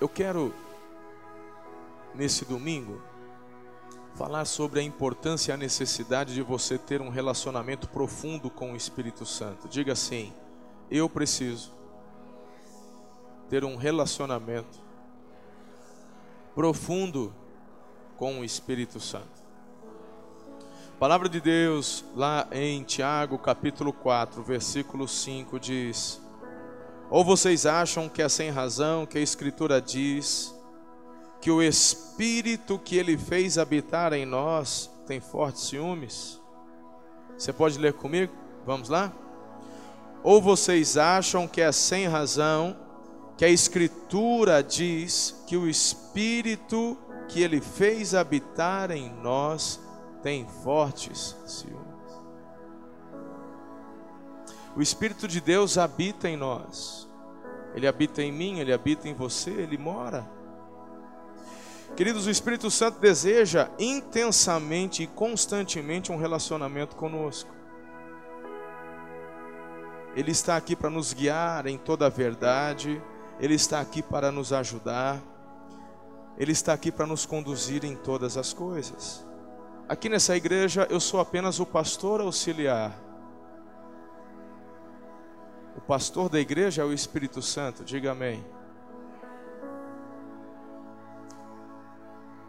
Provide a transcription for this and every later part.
Eu quero, nesse domingo, falar sobre a importância e a necessidade de você ter um relacionamento profundo com o Espírito Santo. Diga assim: eu preciso ter um relacionamento profundo com o Espírito Santo. A palavra de Deus, lá em Tiago, capítulo 4, versículo 5, diz: Ou vocês acham que é sem razão que a Escritura diz que o Espírito que ele fez habitar em nós tem fortes ciúmes? Você pode ler comigo? Vamos lá? Ou vocês acham que é sem razão que a Escritura diz que o Espírito que ele fez habitar em nós tem fortes ciúmes? O Espírito de Deus habita em nós. Ele habita em mim, ele habita em você, ele mora. Queridos, o Espírito Santo deseja intensamente e constantemente um relacionamento conosco. Ele está aqui para nos guiar em toda a verdade, Ele está aqui para nos ajudar, Ele está aqui para nos conduzir em todas as coisas. Aqui nessa igreja eu sou apenas o pastor auxiliar. O pastor da igreja é o Espírito Santo, diga amém.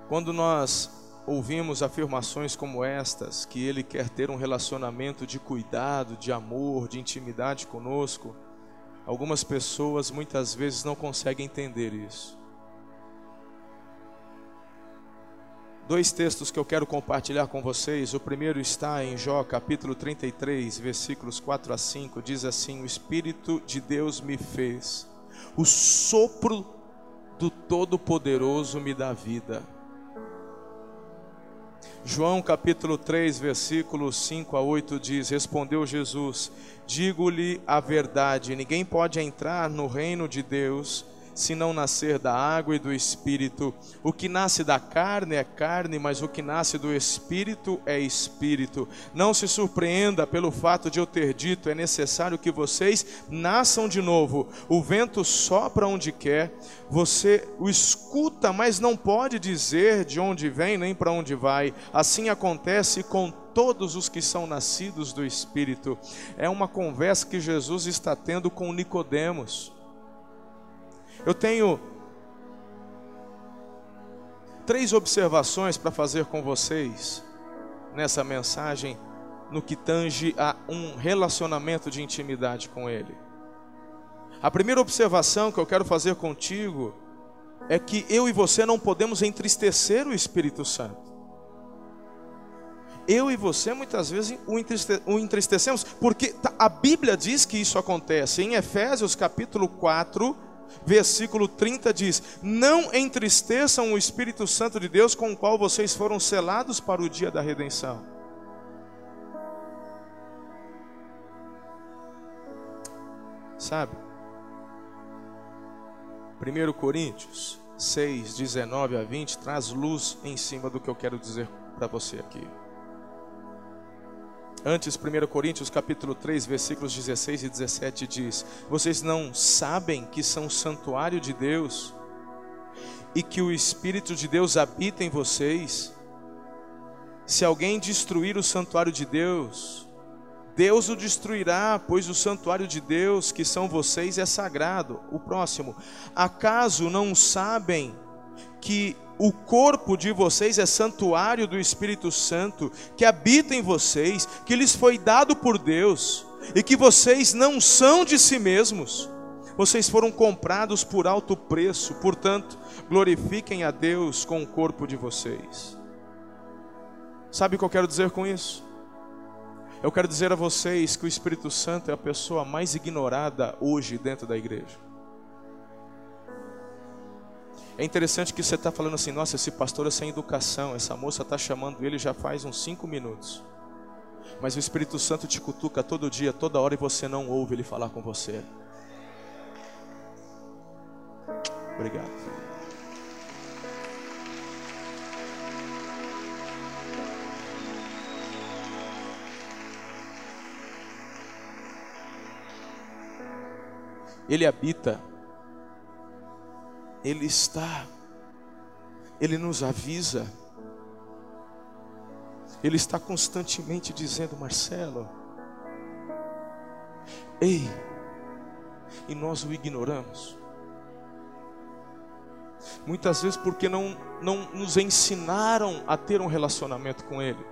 Quando nós ouvimos afirmações como estas, que Ele quer ter um relacionamento de cuidado, de amor, de intimidade conosco, algumas pessoas muitas vezes não conseguem entender isso. Dois textos que eu quero compartilhar com vocês. O primeiro está em Jó, capítulo 33, versículos 4 a 5. Diz assim: O Espírito de Deus me fez, o sopro do Todo-Poderoso me dá vida. João capítulo 3, versículos 5 a 8 diz: Respondeu Jesus: Digo-lhe a verdade, ninguém pode entrar no reino de Deus se não nascer da água e do espírito. O que nasce da carne é carne, mas o que nasce do espírito é espírito. Não se surpreenda pelo fato de eu ter dito: é necessário que vocês nasçam de novo. O vento sopra onde quer, você o escuta, mas não pode dizer de onde vem nem para onde vai. Assim acontece com todos os que são nascidos do Espírito. É uma conversa que Jesus está tendo com Nicodemos. Eu tenho três observações para fazer com vocês nessa mensagem no que tange a um relacionamento de intimidade com Ele. A primeira observação que eu quero fazer contigo é que eu e você não podemos entristecer o Espírito Santo. Eu e você muitas vezes o entristecemos, porque tá, a Bíblia diz que isso acontece. Em Efésios capítulo 4, versículo 30 diz: Não entristeçam o Espírito Santo de Deus com o qual vocês foram selados para o dia da redenção. Sabe? 1 Coríntios 6, 19 a 20 traz luz em cima do que eu quero dizer para você aqui. Antes, 1 Coríntios capítulo 3, versículos 16 e 17 diz: Vocês não sabem que são santuário de Deus e que o Espírito de Deus habita em vocês? Se alguém destruir o santuário de Deus, Deus o destruirá, pois o santuário de Deus, que são vocês, é sagrado. O próximo, acaso não sabem que o corpo de vocês é santuário do Espírito Santo, que habita em vocês, que lhes foi dado por Deus, e que vocês não são de si mesmos. Vocês foram comprados por alto preço, portanto, glorifiquem a Deus com o corpo de vocês. Sabe o que eu quero dizer com isso? Eu quero dizer a vocês que o Espírito Santo é a pessoa mais ignorada hoje dentro da igreja. É interessante que você está falando assim, nossa, esse pastor é sem educação, essa moça está chamando ele já faz uns cinco minutos. Mas o Espírito Santo te cutuca todo dia, toda hora, e você não ouve ele falar com você. Obrigado. Ele habita Ele está, Ele nos avisa, Ele está constantemente dizendo: Marcelo, ei, e nós o ignoramos. Muitas vezes porque não, não nos ensinaram a ter um relacionamento com Ele.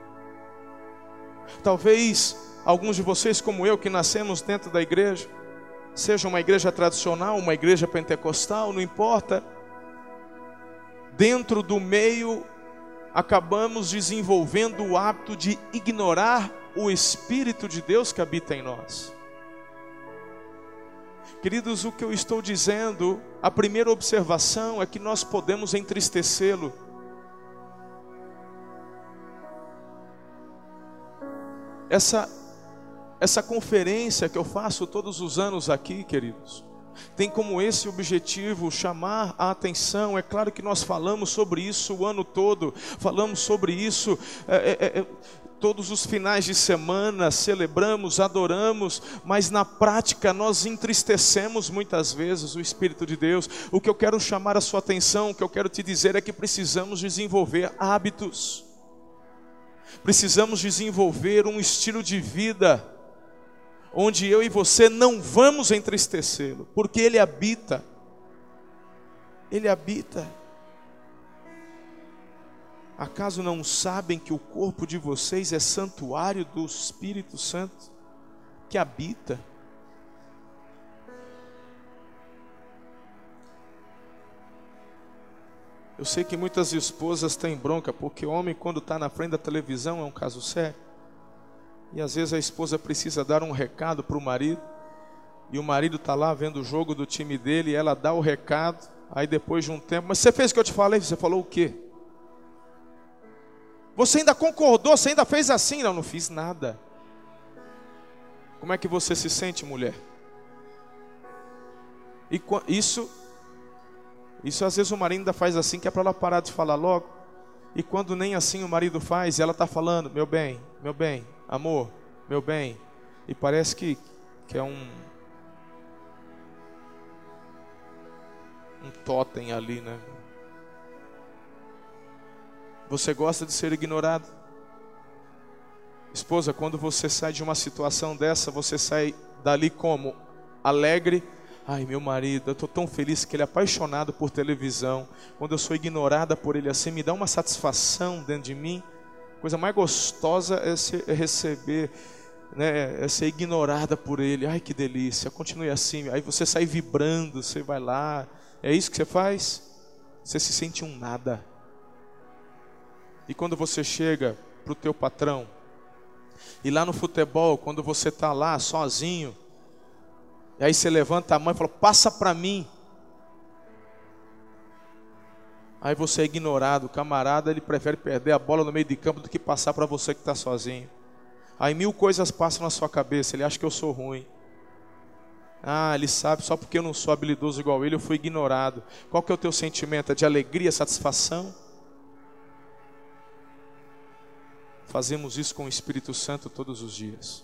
Talvez alguns de vocês, como eu, que nascemos dentro da igreja, seja uma igreja tradicional, uma igreja pentecostal, não importa, dentro do meio, acabamos desenvolvendo o hábito de ignorar o Espírito de Deus que habita em nós. Queridos, o que eu estou dizendo, a primeira observação é que nós podemos entristecê-lo. Essa essa conferência que eu faço todos os anos aqui, queridos, tem como esse objetivo chamar a atenção. É claro que nós falamos sobre isso o ano todo, falamos sobre isso é, é, é, todos os finais de semana, celebramos, adoramos, mas na prática nós entristecemos muitas vezes o Espírito de Deus. O que eu quero chamar a sua atenção, o que eu quero te dizer é que precisamos desenvolver hábitos, precisamos desenvolver um estilo de vida onde eu e você não vamos entristecê-lo, porque ele habita. Ele habita. Acaso não sabem que o corpo de vocês é santuário do Espírito Santo que habita? Eu sei que muitas esposas têm bronca, porque o homem, quando está na frente da televisão, é um caso sério. E às vezes a esposa precisa dar um recado para o marido, e o marido está lá vendo o jogo do time dele, e ela dá o recado, aí depois de um tempo, mas você fez o que eu te falei? Você falou o quê? Você ainda concordou, você ainda fez assim? Não, não fiz nada. Como é que você se sente, mulher? E isso, isso às vezes o marido ainda faz assim, que é para ela parar de falar logo. E quando nem assim o marido faz, ela está falando, meu bem, meu bem, amor, meu bem, e parece que, que é um um totem ali, né? Você gosta de ser ignorado? Esposa, quando você sai de uma situação dessa, você sai dali como? Alegre. Ai, meu marido, eu estou tão feliz que ele é apaixonado por televisão. Quando eu sou ignorada por ele assim, me dá uma satisfação dentro de mim coisa mais gostosa é, é receber, né, é ser ignorada por ele. Ai, que delícia, continue assim. Aí você sai vibrando, você vai lá. É isso que você faz? Você se sente um nada. E quando você chega para o teu patrão, e lá no futebol, quando você está lá sozinho, e aí você levanta a mão e fala: passa para mim. Aí você é ignorado, o camarada ele prefere perder a bola no meio de campo do que passar para você que está sozinho. Aí mil coisas passam na sua cabeça, ele acha que eu sou ruim. Ah, ele sabe, só porque eu não sou habilidoso igual ele, eu fui ignorado. Qual que é o teu sentimento? É de alegria, satisfação? Fazemos isso com o Espírito Santo todos os dias.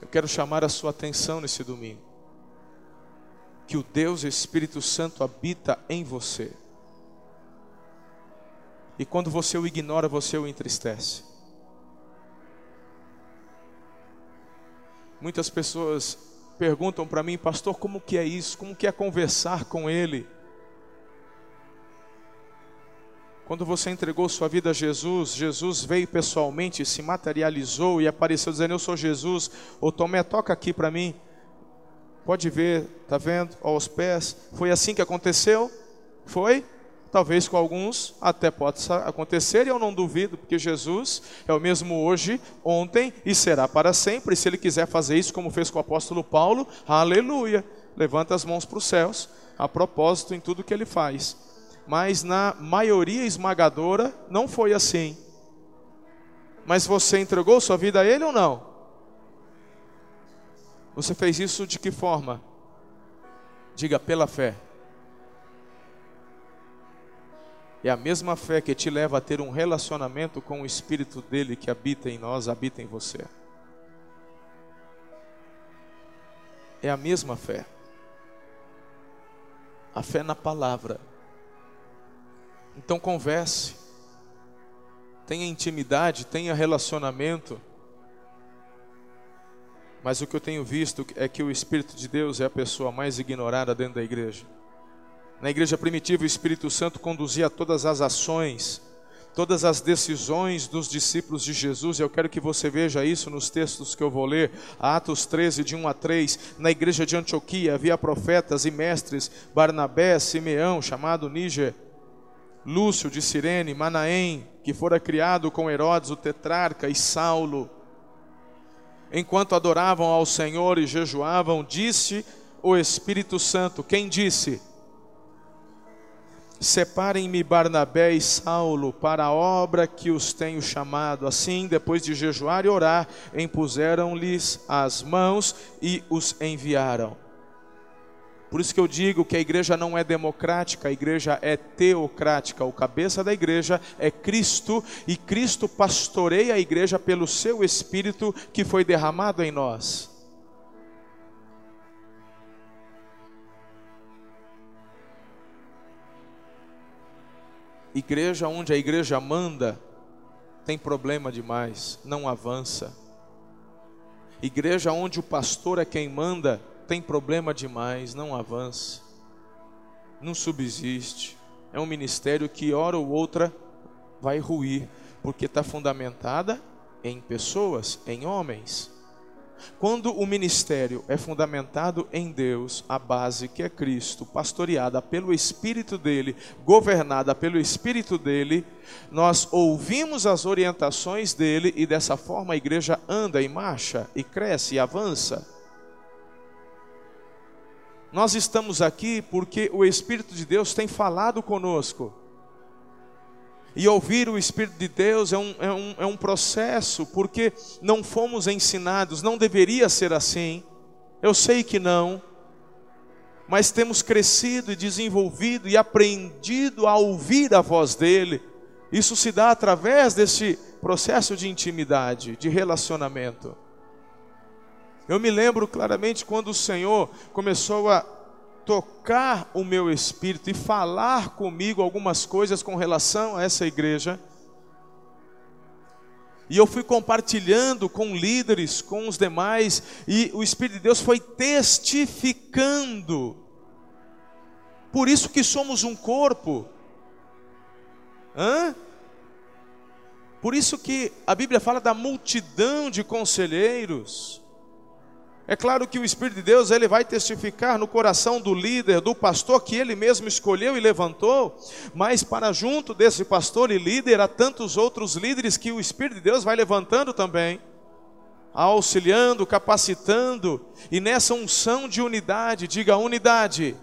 Eu quero chamar a sua atenção nesse domingo que o Deus Espírito Santo habita em você. E quando você o ignora, você o entristece. Muitas pessoas perguntam para mim, pastor, como que é isso? Como que é conversar com ele? Quando você entregou sua vida a Jesus, Jesus veio pessoalmente, se materializou e apareceu dizendo: Eu sou Jesus. Ô Tomé, toca aqui para mim. Pode ver, tá vendo? Aos pés. Foi assim que aconteceu? Foi? Talvez com alguns até possa acontecer, e eu não duvido, porque Jesus é o mesmo hoje, ontem e será para sempre. E se ele quiser fazer isso, como fez com o apóstolo Paulo, aleluia. Levanta as mãos para os céus, a propósito em tudo que ele faz. Mas na maioria esmagadora, não foi assim. Mas você entregou sua vida a ele ou não? Você fez isso de que forma? Diga pela fé. É a mesma fé que te leva a ter um relacionamento com o Espírito dele que habita em nós, habita em você. É a mesma fé. A fé na palavra. Então converse. Tenha intimidade, tenha relacionamento. Mas o que eu tenho visto é que o Espírito de Deus é a pessoa mais ignorada dentro da igreja. Na igreja primitiva, o Espírito Santo conduzia todas as ações, todas as decisões dos discípulos de Jesus, eu quero que você veja isso nos textos que eu vou ler, Atos 13, de 1 a 3. Na igreja de Antioquia havia profetas e mestres, Barnabé, Simeão, chamado Níger, Lúcio de Cirene, Manaém, que fora criado com Herodes, o tetrarca, e Saulo. Enquanto adoravam ao Senhor e jejuavam, disse o Espírito Santo: Quem disse? Separem-me Barnabé e Saulo para a obra que os tenho chamado. Assim, depois de jejuar e orar, impuseram-lhes as mãos e os enviaram. Por isso que eu digo que a igreja não é democrática, a igreja é teocrática. O cabeça da igreja é Cristo e Cristo pastoreia a igreja pelo seu espírito que foi derramado em nós. Igreja onde a igreja manda, tem problema demais, não avança. Igreja onde o pastor é quem manda, tem problema demais, não avança. Não subsiste. É um ministério que, hora ou outra, vai ruir, porque está fundamentada em pessoas, em homens. Quando o ministério é fundamentado em Deus, a base que é Cristo, pastoreada pelo Espírito dele, governada pelo Espírito dele, nós ouvimos as orientações dele e dessa forma a igreja anda e marcha e cresce e avança. Nós estamos aqui porque o Espírito de Deus tem falado conosco. E ouvir o Espírito de Deus é um, é, um, é um processo, porque não fomos ensinados, não deveria ser assim. Eu sei que não, mas temos crescido e desenvolvido e aprendido a ouvir a voz dEle. Isso se dá através desse processo de intimidade, de relacionamento. Eu me lembro claramente quando o Senhor começou a tocar o meu espírito e falar comigo algumas coisas com relação a essa igreja. E eu fui compartilhando com líderes, com os demais, e o Espírito de Deus foi testificando. Por isso que somos um corpo. Hã? Por isso que a Bíblia fala da multidão de conselheiros. É claro que o Espírito de Deus ele vai testificar no coração do líder, do pastor que ele mesmo escolheu e levantou, mas para junto desse pastor e líder há tantos outros líderes que o Espírito de Deus vai levantando também, auxiliando, capacitando, e nessa unção de unidade, diga unidade.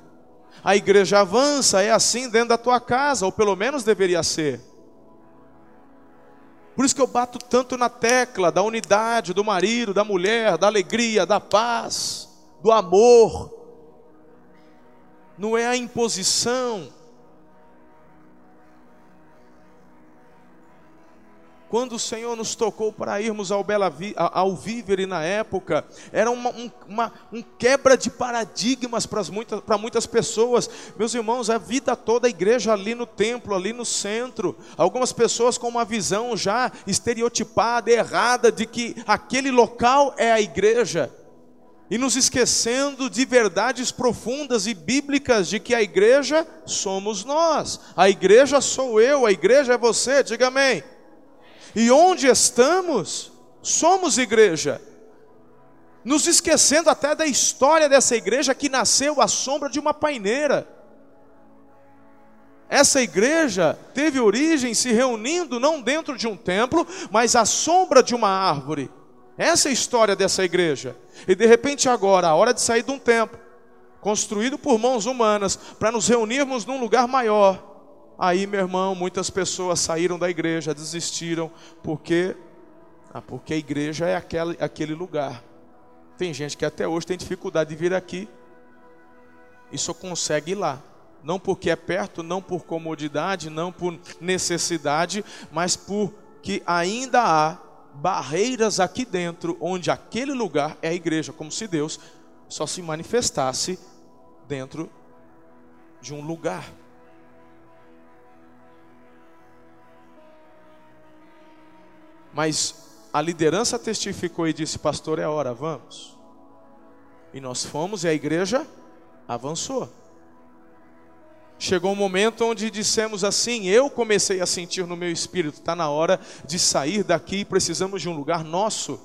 A igreja avança, é assim dentro da tua casa, ou pelo menos deveria ser. Por isso que eu bato tanto na tecla da unidade do marido, da mulher, da alegria, da paz, do amor. Não é a imposição, Quando o Senhor nos tocou para irmos ao, Bela Vi, ao Vívere na época, era uma, um, uma, um quebra de paradigmas para muitas, para muitas pessoas. Meus irmãos, a vida toda a igreja ali no templo, ali no centro. Algumas pessoas com uma visão já estereotipada, errada, de que aquele local é a igreja e nos esquecendo de verdades profundas e bíblicas de que a igreja somos nós, a igreja sou eu, a igreja é você, diga amém. E onde estamos, somos igreja. Nos esquecendo até da história dessa igreja que nasceu à sombra de uma paineira. Essa igreja teve origem se reunindo não dentro de um templo, mas à sombra de uma árvore. Essa é a história dessa igreja. E de repente agora, a hora de sair de um templo, construído por mãos humanas, para nos reunirmos num lugar maior, Aí, meu irmão, muitas pessoas saíram da igreja, desistiram, porque ah, porque a igreja é aquele, aquele lugar. Tem gente que até hoje tem dificuldade de vir aqui e só consegue ir lá. Não porque é perto, não por comodidade, não por necessidade, mas porque ainda há barreiras aqui dentro, onde aquele lugar é a igreja, como se Deus só se manifestasse dentro de um lugar. Mas a liderança testificou e disse: Pastor, é hora, vamos. E nós fomos e a igreja avançou. Chegou um momento onde dissemos assim: eu comecei a sentir no meu espírito, está na hora de sair daqui, precisamos de um lugar nosso.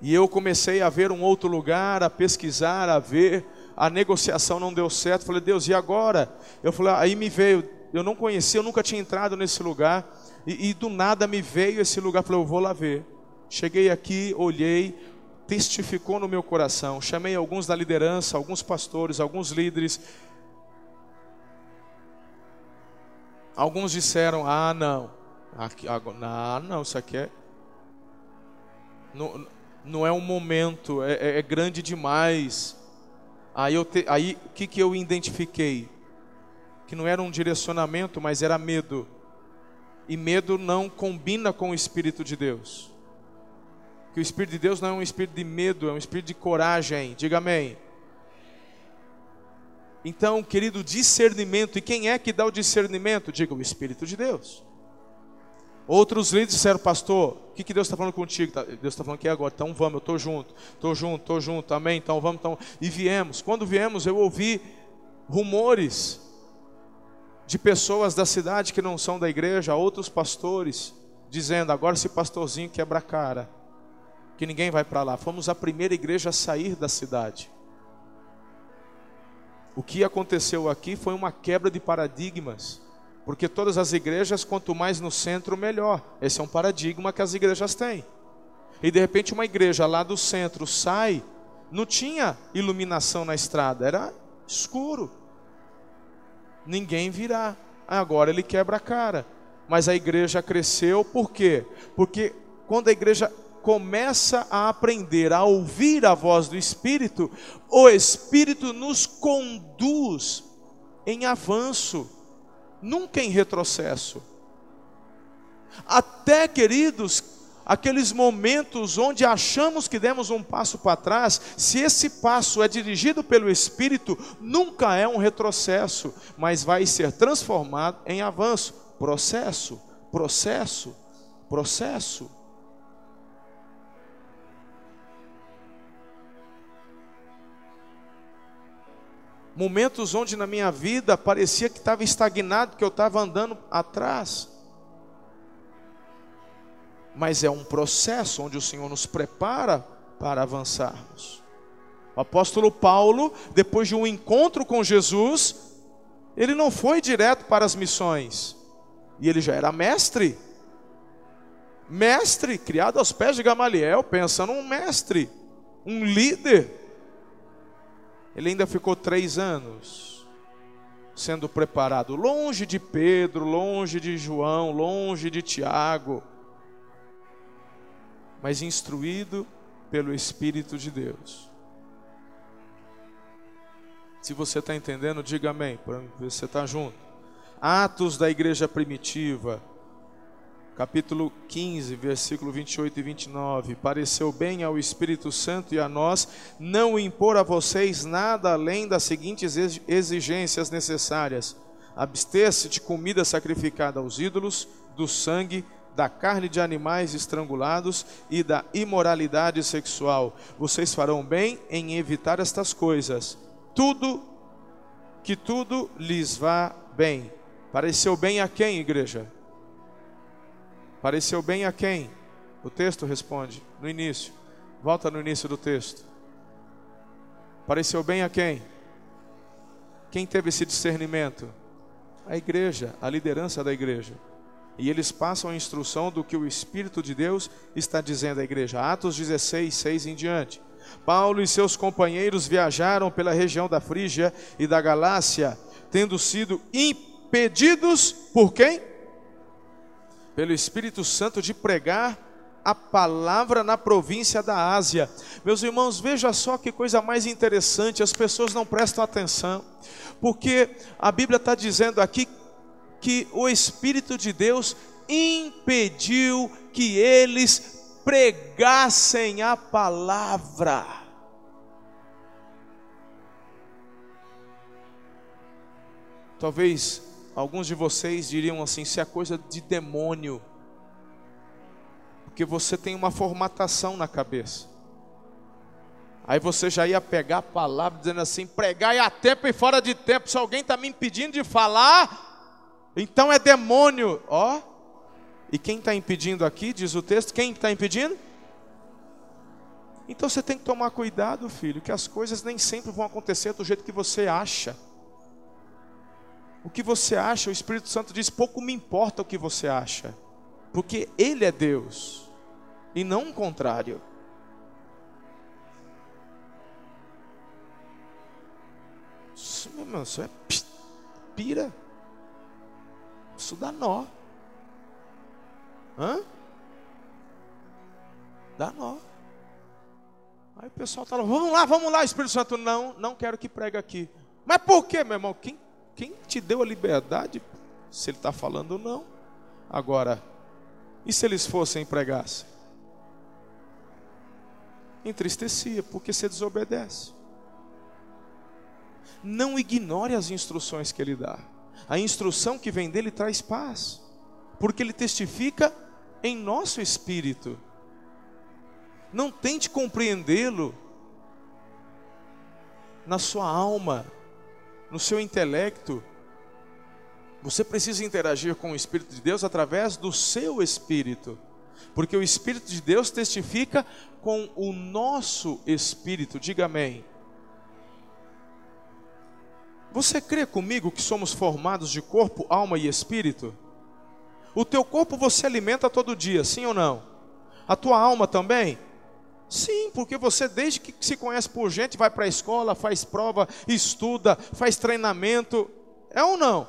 E eu comecei a ver um outro lugar, a pesquisar, a ver. A negociação não deu certo. Falei, Deus, e agora? Eu falei, aí me veio. Eu não conhecia, eu nunca tinha entrado nesse lugar. E, e do nada me veio esse lugar. Falei, eu vou lá ver. Cheguei aqui, olhei, testificou no meu coração. Chamei alguns da liderança, alguns pastores, alguns líderes. Alguns disseram: Ah, não, aqui, agora, ah, não, isso aqui é. Não, não é um momento, é, é, é grande demais. Aí, eu aí o que, que eu identifiquei? Que não era um direcionamento, mas era medo. E medo não combina com o Espírito de Deus que o Espírito de Deus não é um espírito de medo, é um espírito de coragem. Diga amém. Então, querido, discernimento. E quem é que dá o discernimento? Diga o Espírito de Deus. Outros líderes disseram, pastor, o que, que Deus está falando contigo? Tá, Deus está falando que é agora, então vamos, eu estou junto, estou junto, estou junto, amém, então vamos, então. E viemos. Quando viemos, eu ouvi rumores de pessoas da cidade que não são da igreja, outros pastores, dizendo, agora esse pastorzinho quebra a cara que ninguém vai para lá. Fomos a primeira igreja a sair da cidade. O que aconteceu aqui foi uma quebra de paradigmas, porque todas as igrejas, quanto mais no centro, melhor. Esse é um paradigma que as igrejas têm. E de repente, uma igreja lá do centro sai, não tinha iluminação na estrada, era escuro. Ninguém virá. Agora ele quebra a cara. Mas a igreja cresceu, por quê? Porque quando a igreja começa a aprender a ouvir a voz do Espírito, o Espírito nos conduz em avanço, nunca em retrocesso. Até, queridos, aqueles momentos onde achamos que demos um passo para trás, se esse passo é dirigido pelo Espírito, nunca é um retrocesso, mas vai ser transformado em avanço. Processo, processo, processo. momentos onde na minha vida parecia que estava estagnado, que eu estava andando atrás. Mas é um processo onde o Senhor nos prepara para avançarmos. O apóstolo Paulo, depois de um encontro com Jesus, ele não foi direto para as missões, e ele já era mestre. Mestre, criado aos pés de Gamaliel, pensa num mestre, um líder ele ainda ficou três anos sendo preparado, longe de Pedro, longe de João, longe de Tiago, mas instruído pelo Espírito de Deus. Se você está entendendo, diga amém, para você está junto. Atos da igreja primitiva, capítulo 15, versículo 28 e 29. Pareceu bem ao Espírito Santo e a nós não impor a vocês nada além das seguintes exigências necessárias: abster-se de comida sacrificada aos ídolos, do sangue, da carne de animais estrangulados e da imoralidade sexual. Vocês farão bem em evitar estas coisas. Tudo que tudo lhes vá bem. Pareceu bem a quem, igreja? Pareceu bem a quem? O texto responde no início. Volta no início do texto. Pareceu bem a quem? Quem teve esse discernimento? A igreja, a liderança da igreja. E eles passam a instrução do que o Espírito de Deus está dizendo à igreja. Atos 16, 6 em diante. Paulo e seus companheiros viajaram pela região da Frígia e da Galácia, tendo sido impedidos por quem? pelo Espírito Santo de pregar a palavra na província da Ásia. Meus irmãos, veja só que coisa mais interessante, as pessoas não prestam atenção, porque a Bíblia está dizendo aqui que o Espírito de Deus impediu que eles pregassem a palavra. Talvez alguns de vocês diriam assim: isso é coisa de demônio, porque você tem uma formatação na cabeça. Aí você já ia pegar a palavra dizendo assim: pregar é a tempo e fora de tempo. Se alguém está me impedindo de falar, então é demônio. Ó, e quem está impedindo aqui, diz o texto, quem está impedindo? Então você tem que tomar cuidado, filho, que as coisas nem sempre vão acontecer do jeito que você acha. O que você acha, o Espírito Santo diz: pouco me importa o que você acha, porque Ele é Deus e não o contrário. Isso, meu irmão, isso é pira. Isso dá nó. Hã? Dá nó. Aí o pessoal está lá, vamos lá, vamos lá, Espírito Santo. Não, não quero que pregue aqui. Mas por quê, meu irmão? Quem, quem te deu a liberdade? Se ele está falando não. Agora, e se eles fossem pregassem? Entristecia, porque você desobedece. Não ignore as instruções que ele dá. A instrução que vem dele traz paz, porque ele testifica em nosso espírito. Não tente compreendê-lo na sua alma, no seu intelecto. Você precisa interagir com o Espírito de Deus através do seu espírito, porque o Espírito de Deus testifica com o nosso espírito. Diga amém. Você crê comigo que somos formados de corpo, alma e espírito? O teu corpo você alimenta todo dia, sim ou não? A tua alma também? Sim, porque você, desde que se conhece por gente, vai para a escola, faz prova, estuda, faz treinamento. É ou não?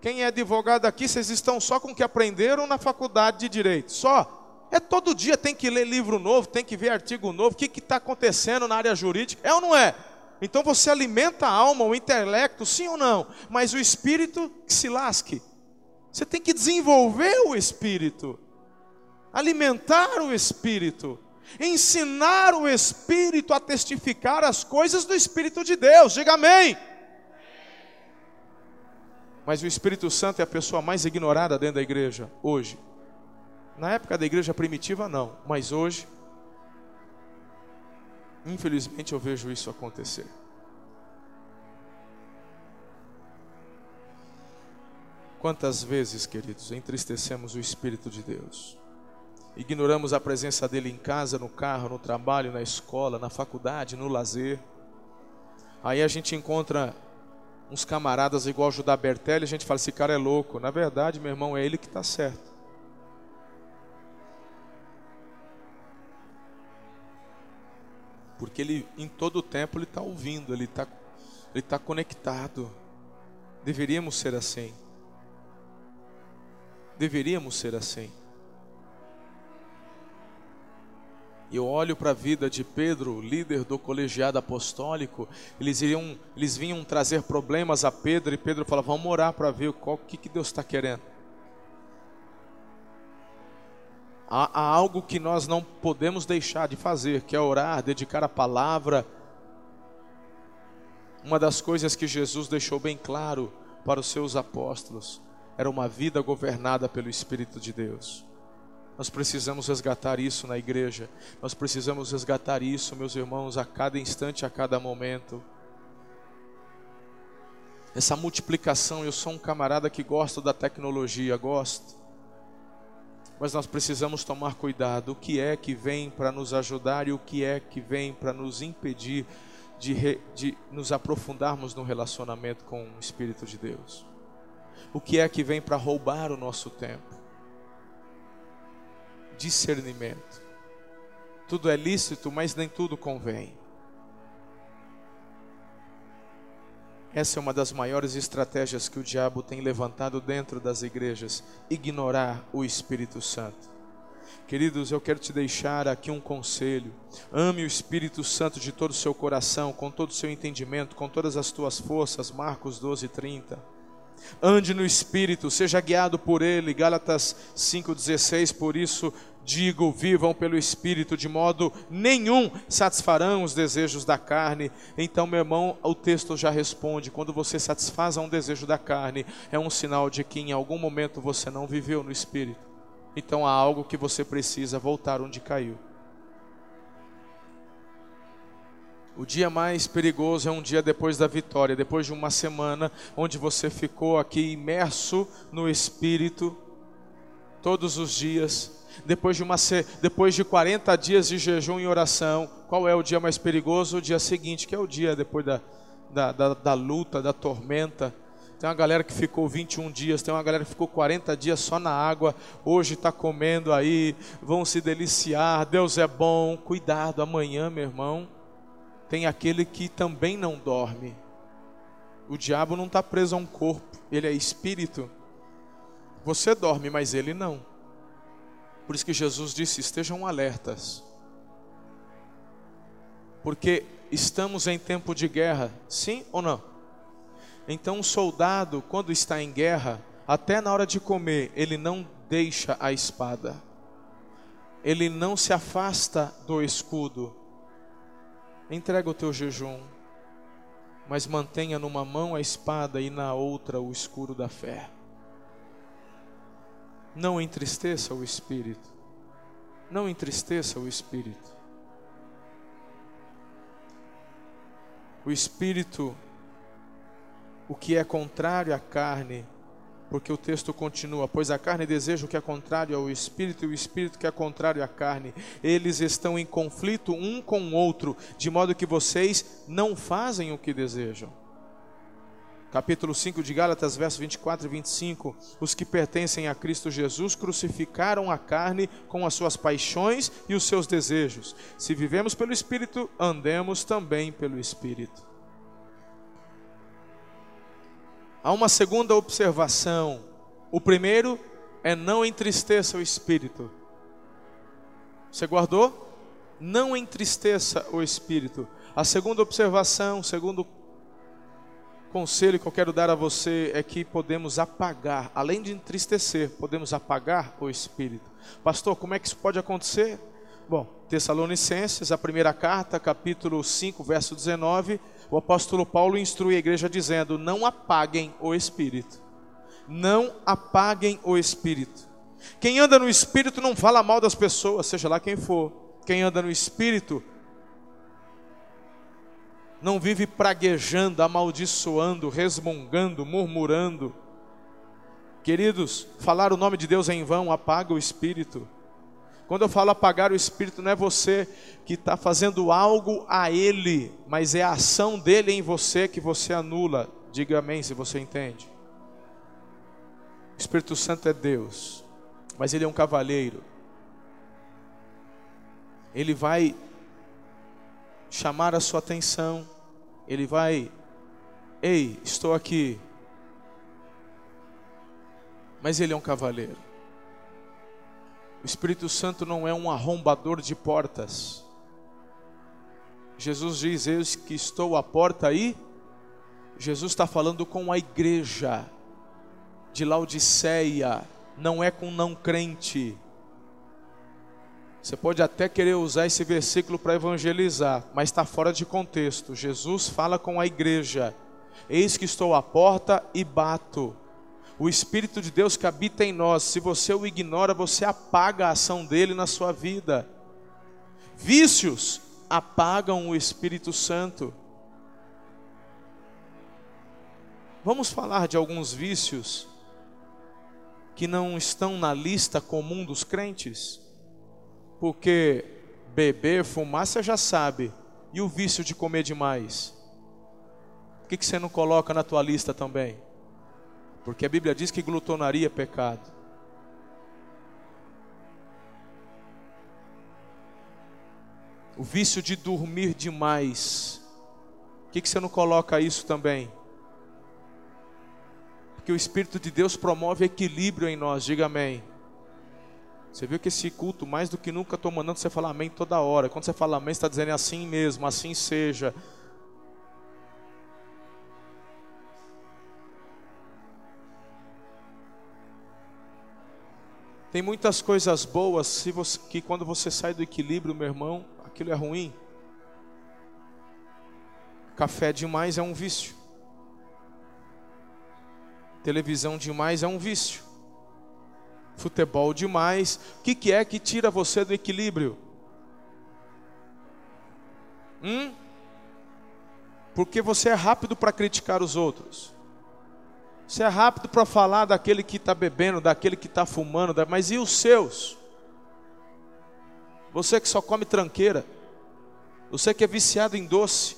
Quem é advogado aqui, vocês estão só com o que aprenderam na faculdade de direito? Só? É todo dia, tem que ler livro novo, tem que ver artigo novo, o que está acontecendo na área jurídica? É ou não é? Então você alimenta a alma, o intelecto, sim ou não? Mas o espírito que se lasque. Você tem que desenvolver o espírito, alimentar o espírito ensinar o Espírito a testificar as coisas do Espírito de Deus. Diga amém. Mas o Espírito Santo é a pessoa mais ignorada dentro da igreja hoje. Na época da igreja primitiva, não, mas hoje, infelizmente, eu vejo isso acontecer. Quantas vezes, queridos, entristecemos o Espírito de Deus? ignoramos a presença dele em casa, no carro, no trabalho, na escola, na faculdade, no lazer. Aí a gente encontra uns camaradas igual Judá Bertelli, a gente fala, esse cara é louco. Na verdade, meu irmão, é ele que está certo. Porque ele, em todo o tempo, ele está ouvindo, ele está ele tá conectado. Deveríamos ser assim. Deveríamos ser assim. E eu olho para a vida de Pedro, líder do colegiado apostólico, eles iriam, eles vinham trazer problemas a Pedro e Pedro falava: "Vamos orar para ver qual que, que Deus está querendo". Há, há algo que nós não podemos deixar de fazer, que é orar, dedicar a palavra. Uma das coisas que Jesus deixou bem claro para os seus apóstolos era uma vida governada pelo Espírito de Deus. Nós precisamos resgatar isso na igreja. Nós precisamos resgatar isso, meus irmãos, a cada instante, a cada momento. Essa multiplicação, eu sou um camarada que gosta da tecnologia, gosto. Mas nós precisamos tomar cuidado. O que é que vem para nos ajudar e o que é que vem para nos impedir de, re, de nos aprofundarmos no relacionamento com o Espírito de Deus? O que é que vem para roubar o nosso tempo? discernimento. Tudo é lícito, mas nem tudo convém. Essa é uma das maiores estratégias que o diabo tem levantado dentro das igrejas: ignorar o Espírito Santo. Queridos, eu quero te deixar aqui um conselho. Ame o Espírito Santo de todo o seu coração, com todo o seu entendimento, com todas as tuas forças. Marcos 12, 30. ande no Espírito, seja guiado por Ele. Gálatas 5,16. Por isso digo: vivam pelo Espírito, de modo nenhum satisfarão os desejos da carne. Então, meu irmão, o texto já responde: quando você satisfaz a um desejo da carne, é um sinal de que em algum momento você não viveu no Espírito. Então há algo que você precisa voltar onde caiu. O dia mais perigoso é um dia depois da vitória, depois de uma semana onde você ficou aqui imerso no Espírito todos os dias. Depois de, uma, depois de 40 dias de jejum e oração, qual é o dia mais perigoso? O dia seguinte, que é o dia depois da, da, da, da luta, da tormenta. Tem uma galera que ficou 21 dias, tem uma galera que ficou 40 dias só na água, hoje está comendo aí, vão se deliciar, Deus é bom. Cuidado, amanhã, meu irmão, tem aquele que também não dorme. O diabo não está preso a um corpo, ele é espírito. Você dorme, mas ele não. Por isso que Jesus disse: estejam alertas. Porque estamos em tempo de guerra, sim ou não? Então, um soldado, quando está em guerra, até na hora de comer, ele não deixa a espada, ele não se afasta do escudo, Entrega o teu jejum, mas mantenha numa mão a espada e na outra o escuro da fé. Não entristeça o espírito. Não entristeça o espírito. O espírito, o que é contrário à carne, porque o texto continua: Pois a carne deseja o que é contrário ao espírito, e o espírito que é contrário à carne. Eles estão em conflito um com o outro, de modo que vocês não fazem o que desejam. Capítulo 5 de Gálatas, versos 24 e 25. Os que pertencem a Cristo Jesus crucificaram a carne com as suas paixões e os seus desejos. Se vivemos pelo Espírito, andemos também pelo Espírito. Há uma segunda observação. O primeiro é não entristeça o espírito. Você guardou? Não entristeça o espírito. A segunda observação, segundo conselho que eu quero dar a você é que podemos apagar, além de entristecer, podemos apagar o espírito. Pastor, como é que isso pode acontecer? Bom, Tessalonicenses, a primeira carta, capítulo 5, verso 19 o apóstolo Paulo instrui a igreja dizendo: não apaguem o espírito. Não apaguem o espírito. Quem anda no espírito não fala mal das pessoas, seja lá quem for. Quem anda no espírito não vive praguejando, amaldiçoando, resmungando, murmurando. Queridos, falar o nome de Deus em vão apaga o espírito. Quando eu falo apagar o espírito, não é você que está fazendo algo a ele, mas é a ação dele em você que você anula. Diga amém se você entende. O Espírito Santo é Deus, mas ele é um cavalheiro. Ele vai chamar a sua atenção, ele vai, ei, estou aqui. Mas ele é um cavaleiro. O Espírito Santo não é um arrombador de portas. Jesus diz: Eis que estou à porta aí. Jesus está falando com a igreja de Laodiceia, não é com não crente. Você pode até querer usar esse versículo para evangelizar, mas está fora de contexto. Jesus fala com a igreja: Eis que estou à porta e bato o Espírito de Deus que habita em nós, se você o ignora, você apaga a ação dele na sua vida. Vícios apagam o Espírito Santo. Vamos falar de alguns vícios que não estão na lista comum dos crentes? Porque beber, fumar, você já sabe. E o vício de comer demais? Por que, você não coloca na tua lista também? Porque a Bíblia diz que glutonaria é pecado. O vício de dormir demais. Por que você não coloca isso também? Porque o Espírito de Deus promove equilíbrio em nós, diga amém. Você viu que esse culto, mais do que nunca, estou mandando você falar amém toda hora. Quando você fala amém, você está dizendo é assim mesmo, assim seja. Tem muitas coisas boas se você, que quando você sai do equilíbrio, meu irmão, aquilo é ruim. Café demais é um vício. Televisão demais é um vício. Futebol demais. O que, que é que tira você do equilíbrio? Hum? Porque você é rápido para criticar os outros. Você é rápido para falar daquele que está bebendo, daquele que está fumando, mas e os seus? Você que só come tranqueira. Você que é viciado em doce.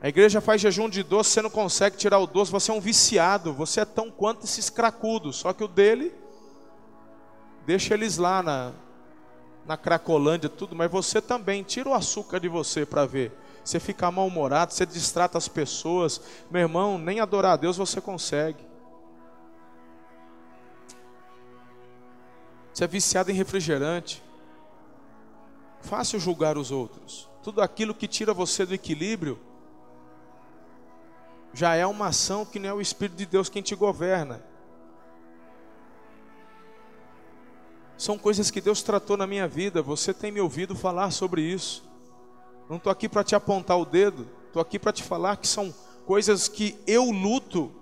A igreja faz jejum de doce, você não consegue tirar o doce, você é um viciado, você é tão quanto esses cracudos, só que o dele deixa eles lá na, na Cracolândia, tudo, mas você também, tira o açúcar de você para ver. Você fica mal-humorado, você distrata as pessoas. Meu irmão, nem adorar a Deus você consegue. Você é viciado em refrigerante. Fácil julgar os outros. Tudo aquilo que tira você do equilíbrio já é uma ação que não é o Espírito de Deus quem te governa. São coisas que Deus tratou na minha vida. Você tem me ouvido falar sobre isso. Não estou aqui para te apontar o dedo. Estou aqui para te falar que são coisas que eu luto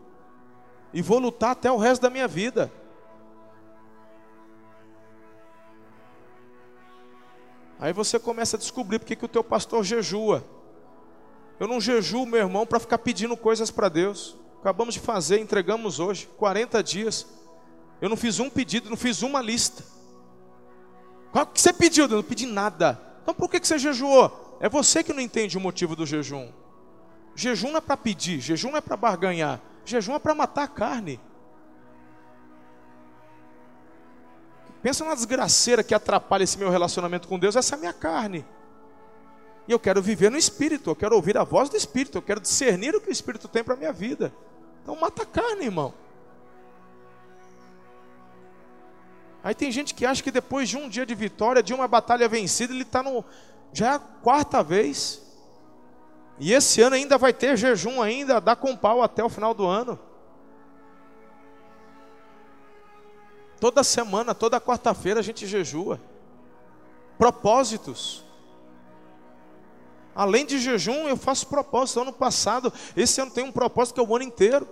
e vou lutar até o resto da minha vida. Aí você começa a descobrir porque que o teu pastor jejua. Eu não jejuo, meu irmão, para ficar pedindo coisas para Deus. Acabamos de fazer, entregamos hoje, 40 dias. Eu não fiz um pedido, não fiz uma lista. Qual que você pediu? Eu não pedi nada. Então por que, que você jejuou? É você que não entende o motivo do jejum. Jejum não é para pedir, jejum não é para barganhar, jejum é para matar a carne. Pensa na desgraceira que atrapalha esse meu relacionamento com Deus, essa é a minha carne. E eu quero viver no Espírito, eu quero ouvir a voz do Espírito, eu quero discernir o que o Espírito tem para a minha vida. Então mata a carne, irmão. Aí tem gente que acha que depois de um dia de vitória, de uma batalha vencida, ele está no. Já é a quarta vez. E esse ano ainda vai ter jejum ainda, dá com pau até o final do ano. Toda semana, toda quarta-feira a gente jejua. Propósitos. Além de jejum, eu faço propósito. Ano passado, esse ano tem um propósito que é o ano inteiro.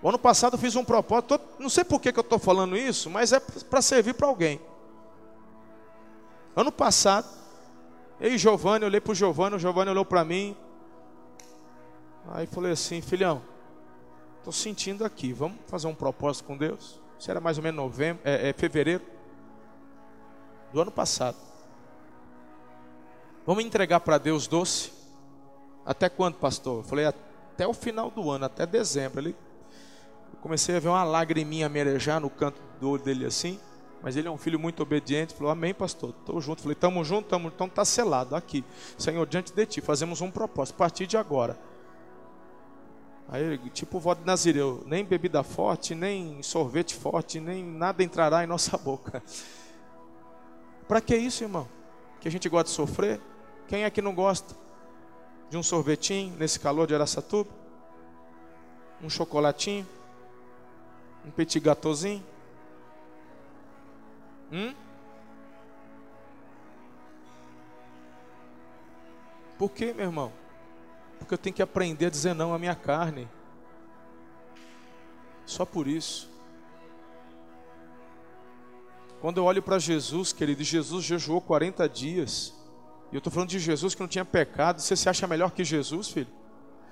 O ano passado eu fiz um propósito, não sei por que, eu estou falando isso, mas é para servir para alguém. Ano passado, eu e Giovanni, eu olhei para o Giovanni, o Giovanni olhou para mim. Aí falei assim, filhão, estou sentindo aqui, vamos fazer um propósito com Deus? Isso era mais ou menos novembro, é, é fevereiro do ano passado. Vamos entregar para Deus doce? Até quando, pastor? Eu falei, até o final do ano, até dezembro. Ele comecei a ver uma lagriminha merejar no canto do olho dele assim. Mas ele é um filho muito obediente. Falou, amém, pastor. Estou junto. Falei, estamos juntos, estamos. Então está selado aqui. Senhor, diante de ti, fazemos um propósito. A partir de agora. Aí, tipo voto de Nazireu, nem bebida forte, nem sorvete forte, nem nada entrará em nossa boca. Para que isso, irmão? Que a gente gosta de sofrer? Quem é que não gosta de um sorvetinho nesse calor de Araçatuba? Um chocolatinho? Um petit gâteauzinho? Hum? Por quê, meu irmão? Porque eu tenho que aprender a dizer não à minha carne. Só por isso. Quando eu olho para Jesus, querido, Jesus jejuou 40 dias. E eu estou falando de Jesus que não tinha pecado. Você se acha melhor que Jesus, filho?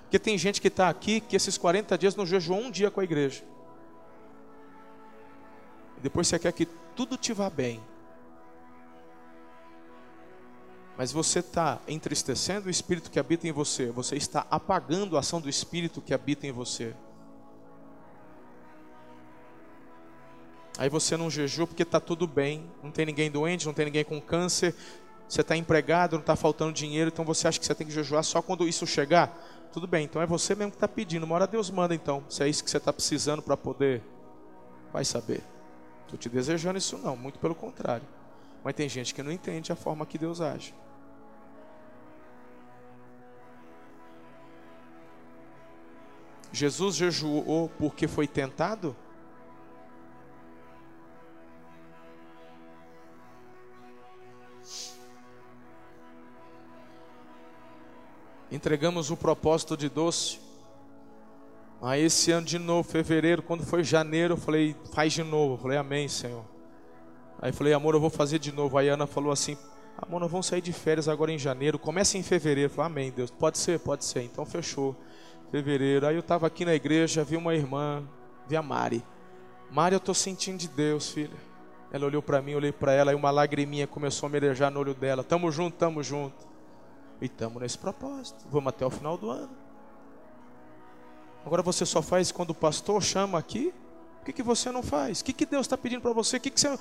Porque tem gente que está aqui que esses 40 dias não jejuou um dia com a igreja. Depois você quer que tudo te vá bem. Mas você está entristecendo o Espírito que habita em você. Você está apagando a ação do Espírito que habita em você. Aí você não jejua porque está tudo bem, não tem ninguém doente, não tem ninguém com câncer, você está empregado, não está faltando dinheiro, então você acha que você tem que jejuar só quando isso chegar? Tudo bem, então é você mesmo que está pedindo. Uma hora Deus manda então. Se é isso que você está precisando para poder, vai saber. Estou te desejando isso não, muito pelo contrário. Mas tem gente que não entende a forma que Deus age. Jesus jejuou porque foi tentado? Entregamos o propósito de doce Aí esse ano de novo, fevereiro, quando foi janeiro, eu falei, faz de novo. Eu falei, amém, Senhor. Aí falei, amor, eu vou fazer de novo. Aí a Ana falou assim, amor, nós vamos sair de férias agora em janeiro. Começa em fevereiro. Eu falei, amém, Deus. Pode ser, pode ser. Então fechou. Fevereiro. Aí eu estava aqui na igreja, vi uma irmã, vi a Mari. Mari, eu estou sentindo de Deus, filha. Ela olhou para mim, olhei para ela, e uma lagriminha começou a merejar no olho dela. Tamo junto, tamo junto. E tamo nesse propósito. Vamos até o final do ano. Agora você só faz quando o pastor chama aqui? O que, que você não faz? O que, que Deus está pedindo para você? O que, que você.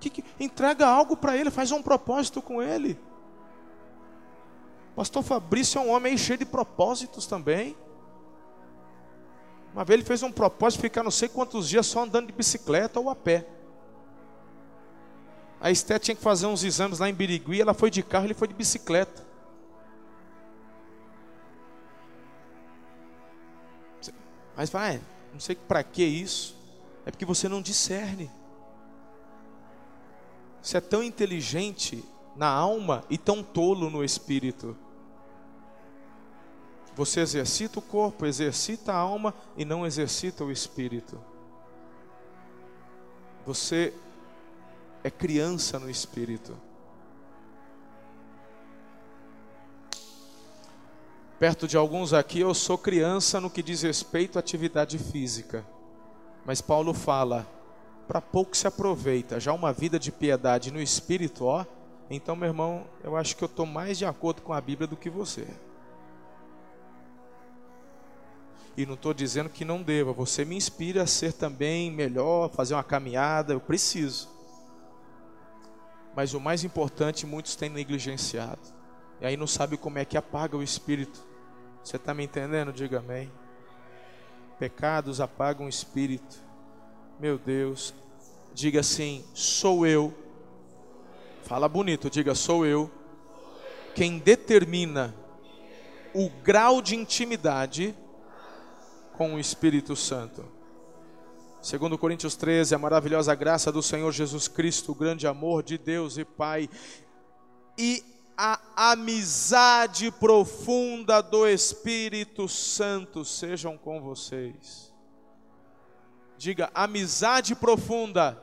Que, que, entrega algo para Ele, faz um propósito com Ele. Pastor Fabrício é um homem cheio de propósitos também. Uma vez ele fez um propósito de ficar não sei quantos dias só andando de bicicleta ou a pé. A Esté tinha que fazer uns exames lá em Birigui, ela foi de carro, ele foi de bicicleta. Mas vai, não sei para que isso. É porque você não discerne. Você é tão inteligente na alma e tão tolo no espírito. Você exercita o corpo, exercita a alma e não exercita o espírito. Você é criança no espírito. Perto de alguns aqui, eu sou criança no que diz respeito à atividade física. Mas Paulo fala: para pouco se aproveita, já uma vida de piedade no espírito, ó. Então, meu irmão, eu acho que eu estou mais de acordo com a Bíblia do que você. E não estou dizendo que não deva, você me inspira a ser também melhor, fazer uma caminhada, eu preciso. Mas o mais importante, muitos têm negligenciado. E aí não sabe como é que apaga o espírito. Você está me entendendo? Diga amém. Pecados apagam o espírito. Meu Deus. Diga assim: sou eu. Fala bonito, diga sou eu. Quem determina o grau de intimidade com o Espírito Santo. Segundo Coríntios 13, a maravilhosa graça do Senhor Jesus Cristo, o grande amor de Deus e Pai e a amizade profunda do Espírito Santo sejam com vocês. Diga, amizade profunda.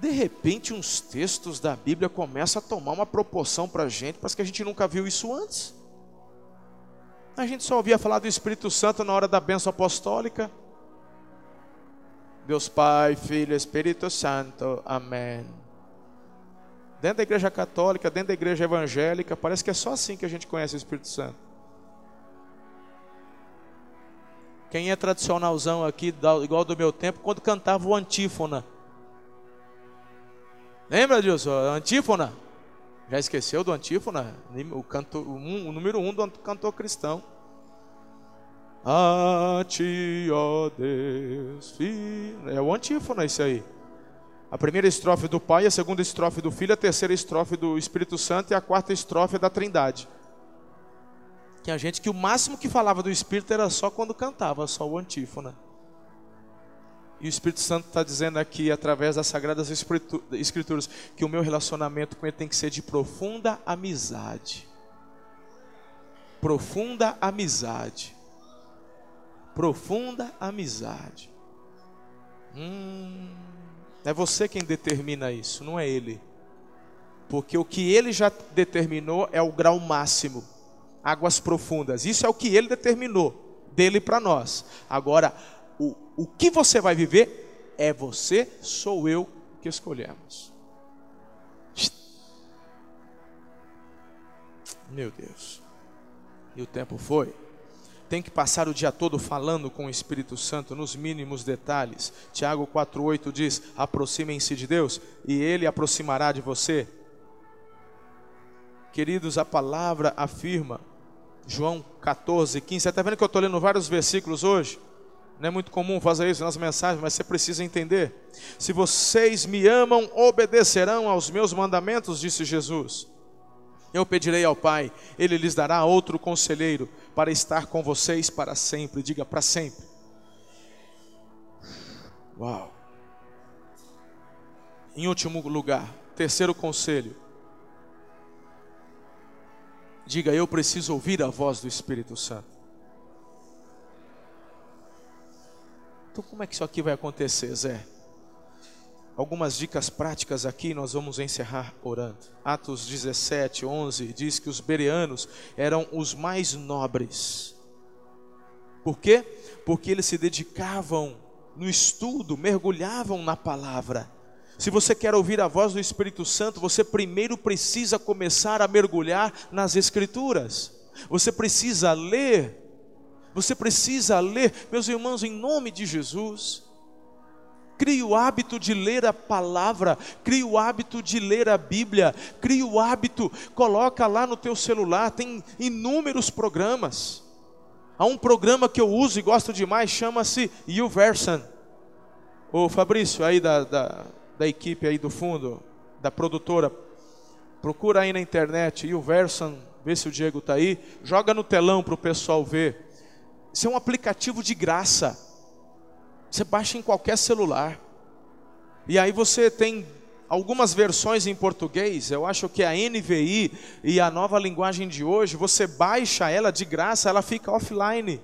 De repente, uns textos da Bíblia começam a tomar uma proporção para a gente, parece que a gente nunca viu isso antes. A gente só ouvia falar do Espírito Santo na hora da bênção apostólica. Deus Pai, Filho, Espírito Santo. Amém. Dentro da igreja católica, dentro da igreja evangélica, parece que é só assim que a gente conhece o Espírito Santo. Quem é tradicionalzão aqui, igual do meu tempo, quando cantava o antífona. Lembra disso? Antífona? Já esqueceu do antífona? O, canto, o, o número um do cantor cristão. A ti, ó Deus, filho. É o antífona isso aí. A primeira estrofe do Pai, a segunda estrofe do Filho, a terceira estrofe do Espírito Santo e a quarta estrofe da Trindade. Tinha gente que o máximo que falava do Espírito era só quando cantava, só o antífona. E o Espírito Santo está dizendo aqui, através das Sagradas Escrituras, que o meu relacionamento com Ele tem que ser de profunda amizade. Profunda amizade profunda amizade. Hum, é você quem determina isso, não é ele. Porque o que ele já determinou é o grau máximo, águas profundas. Isso é o que ele determinou, dele para nós. Agora, o, o que você vai viver é você, sou eu que escolhemos. Meu Deus. E o tempo foi tem que passar o dia todo falando com o Espírito Santo nos mínimos detalhes. Tiago 4,8 diz: aproximem-se de Deus e Ele aproximará de você. Queridos, a palavra afirma, João 14, 15. Você está vendo que eu estou lendo vários versículos hoje? Não é muito comum fazer isso nas mensagens, mas você precisa entender. Se vocês me amam, obedecerão aos meus mandamentos, disse Jesus. Eu pedirei ao Pai, Ele lhes dará outro conselheiro para estar com vocês para sempre. Diga para sempre. Uau. Em último lugar, terceiro conselho. Diga, eu preciso ouvir a voz do Espírito Santo. Então, como é que isso aqui vai acontecer, Zé? Algumas dicas práticas aqui, nós vamos encerrar orando. Atos 17, 11 diz que os bereanos eram os mais nobres. Por quê? Porque eles se dedicavam no estudo, mergulhavam na palavra. Se você quer ouvir a voz do Espírito Santo, você primeiro precisa começar a mergulhar nas Escrituras. Você precisa ler. Você precisa ler, meus irmãos, em nome de Jesus. Crie o hábito de ler a palavra, crie o hábito de ler a Bíblia, crie o hábito, coloca lá no teu celular, tem inúmeros programas. Há um programa que eu uso e gosto demais, chama-se YouVersion. O Fabrício, aí da, da, da, equipe aí do fundo, da produtora, procura aí na internet, YouVersion, vê se o Diego está aí, joga no telão para o pessoal ver. Isso é um aplicativo de graça. Você baixa em qualquer celular. E aí você tem algumas versões em português, eu acho que a NVI e a nova linguagem de hoje, você baixa ela de graça, ela fica offline.